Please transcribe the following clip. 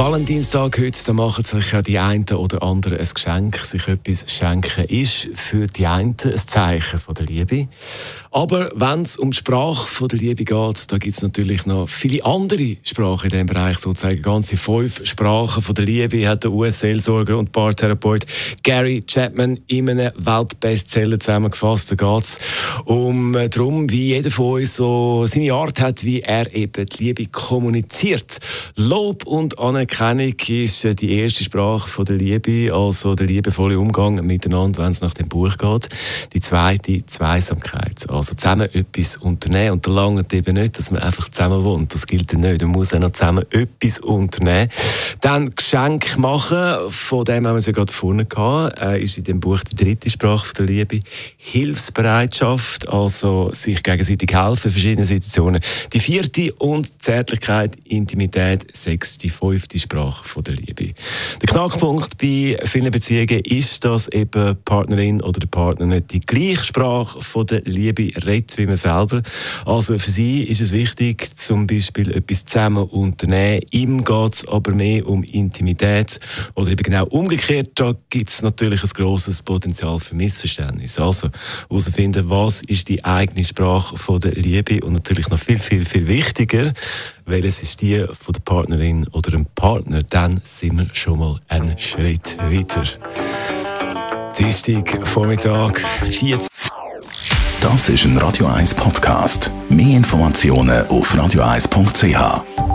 Valentinstag heute, da machen sich ja die einen oder anderen ein Geschenk. Sich etwas schenken ist für die einen ein Zeichen von der Liebe. Aber wenn es um die Sprache von der Liebe geht, da gibt es natürlich noch viele andere Sprachen in diesem Bereich. Sozusagen ganze fünf Sprachen von der Liebe hat der US-Seelsorger und Paartherapeut Gary Chapman in einem Weltbestseller zusammengefasst. Da geht es um äh, darum, wie jeder von uns so seine Art hat, wie er eben die Liebe kommuniziert. Lob und Anerkennung ist äh, die erste Sprache von der Liebe, also der liebevolle Umgang miteinander, wenn es nach dem Buch geht. Die zweite, Zweisamkeit. Also zusammen etwas unternehmen. Und da langt eben nicht, dass man einfach zusammen wohnt. Das gilt nicht. Man muss auch noch zusammen etwas unternehmen. Dann Geschenk machen, von dem haben wir es ja gerade vorne gehabt, äh, ist in dem Buch die dritte Sprache der Liebe. Hilfsbereitschaft, also sich gegenseitig helfen in verschiedenen Situationen. Die vierte und Zärtlichkeit, Intimität, Sex, die fünfte Sprache von der Liebe. Der Knackpunkt bei vielen Beziehungen ist, dass eben die Partnerin oder der Partner nicht die gleiche Sprache von der Liebe redet wie man selber. Also für sie ist es wichtig, zum Beispiel etwas zusammen unternehmen. Ihm geht es aber mehr um Intimität oder eben genau umgekehrt. Da gibt es natürlich ein grosses Potenzial für Missverständnis. Also herausfinden, was ist die eigene Sprache von der Liebe und natürlich noch viel, viel, viel wichtiger, welches ist die von der Partnerin oder dem Partner, dann sind wir schon mal einen Schritt weiter. Dienstag, Vormittag, 14 das ist ein Radio 1 Podcast. Mehr Informationen auf radio1.ch.